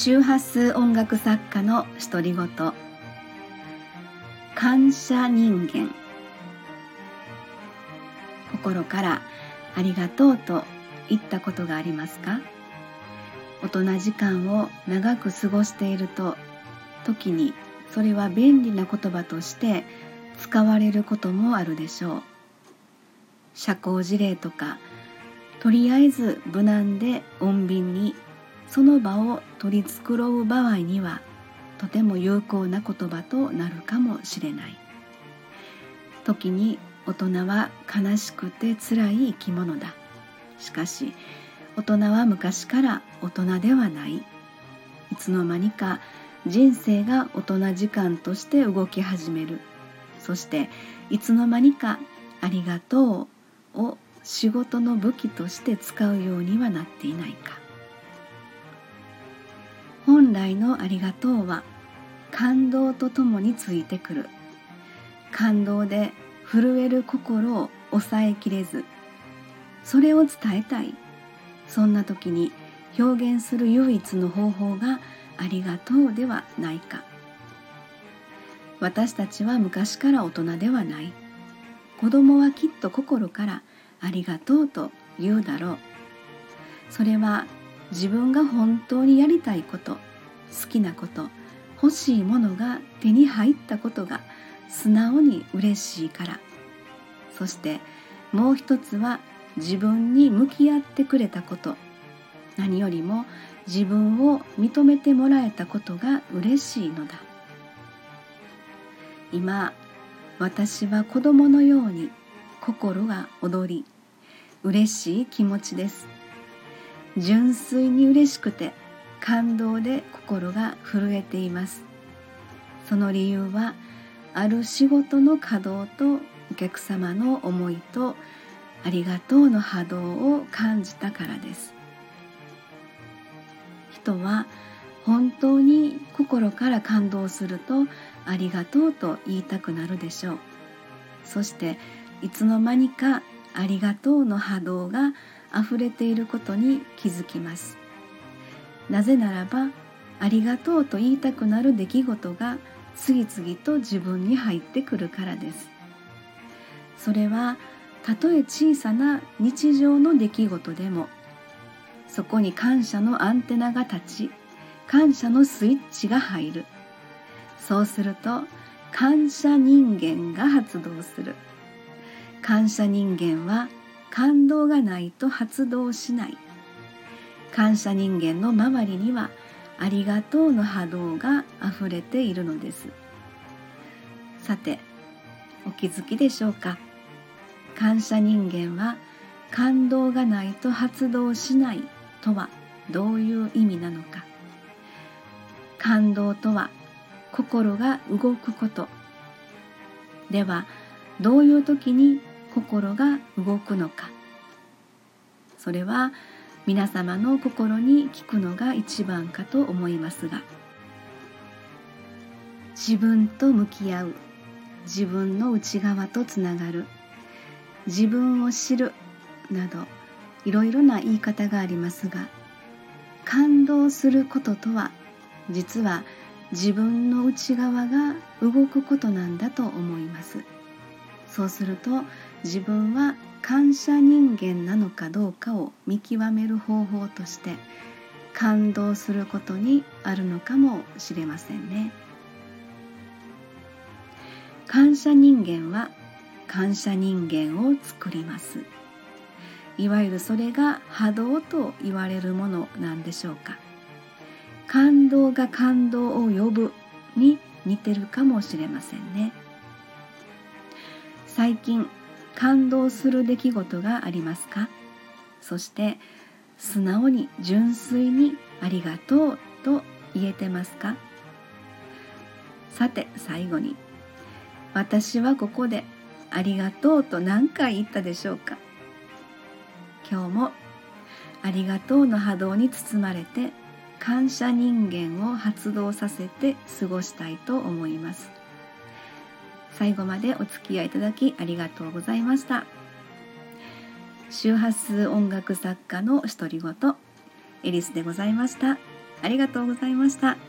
周波数音楽作家の独り言。感謝人間。心からありがとうと言ったことがありますか？大人時間を長く過ごしていると時にそれは便利な言葉として使われることもあるでしょう。社交辞令とかとりあえず無難で穏便にその場を取り繕う場合にはとても有効な言葉となるかもしれない。時に大人は悲しくて辛い生き物だ。しかし大人は昔から大人ではない。いつの間にか人生が大人時間として動き始める。そしていつの間にか「ありがとう」を仕事の武器として使うようにはなっていないか。本来のありがとうは感動とともについてくる。感動で震える心を抑えきれずそれを伝えたい。そんな時に表現する唯一の方法がありがとうではないか。私たちは昔から大人ではない。子供はきっと心からありがとうと言うだろう。それは自分が本当にやりたいこと好きなこと欲しいものが手に入ったことが素直に嬉しいから。そしてもう一つは自分に向き合ってくれたこと。何よりも自分を認めてもらえたことが嬉しいのだ。今私は子供のように心が躍り嬉しい気持ちです。純粋に嬉しくて感動で心が震えています。その理由はある仕事の稼働とお客様の思いとありがとうの波動を感じたからです。人は本当に心から感動するとありがとうと言いたくなるでしょう。そしていつの間にかありがとうの波動が溢れていることに気づきます。なぜならばありがとうと言いたくなる出来事が次々と自分に入ってくるからです。それはたとえ小さな日常の出来事でもそこに感謝のアンテナが立ち感謝のスイッチが入る。そうすると感謝人間が発動する。感謝人間は感動がないと発動しない。感謝人間の周りにはありがとうの波動があふれているのです。さてお気づきでしょうか？感謝人間は感動がないと発動しないとはどういう意味なのか？感動とは心が動くこと。ではどういう時に心が動くのか？それは皆様の心に聞くのが一番かと思いますが自分と向き合う自分の内側とつながる自分を知るなどいろいろな言い方がありますが感動することとは実は自分の内側が動くことなんだと思います。そうすると自分は感謝人間なのかどうかを見極める方法として感動することにあるのかもしれませんね。感謝人間は感謝人間を作ります。いわゆるそれが波動と言われるものなんでしょうか。感動が感動を呼ぶに似てるかもしれませんね。最近感動する出来事がありますか？そして素直に純粋にありがとうと言えてますか？さて最後に私はここでありがとうと何回言ったでしょうか？今日もありがとうの波動に包まれて感謝人間を発動させて過ごしたいと思います。最後までお付き合いいただきありがとうございました周波数音楽作家の独り言エリスでございましたありがとうございました。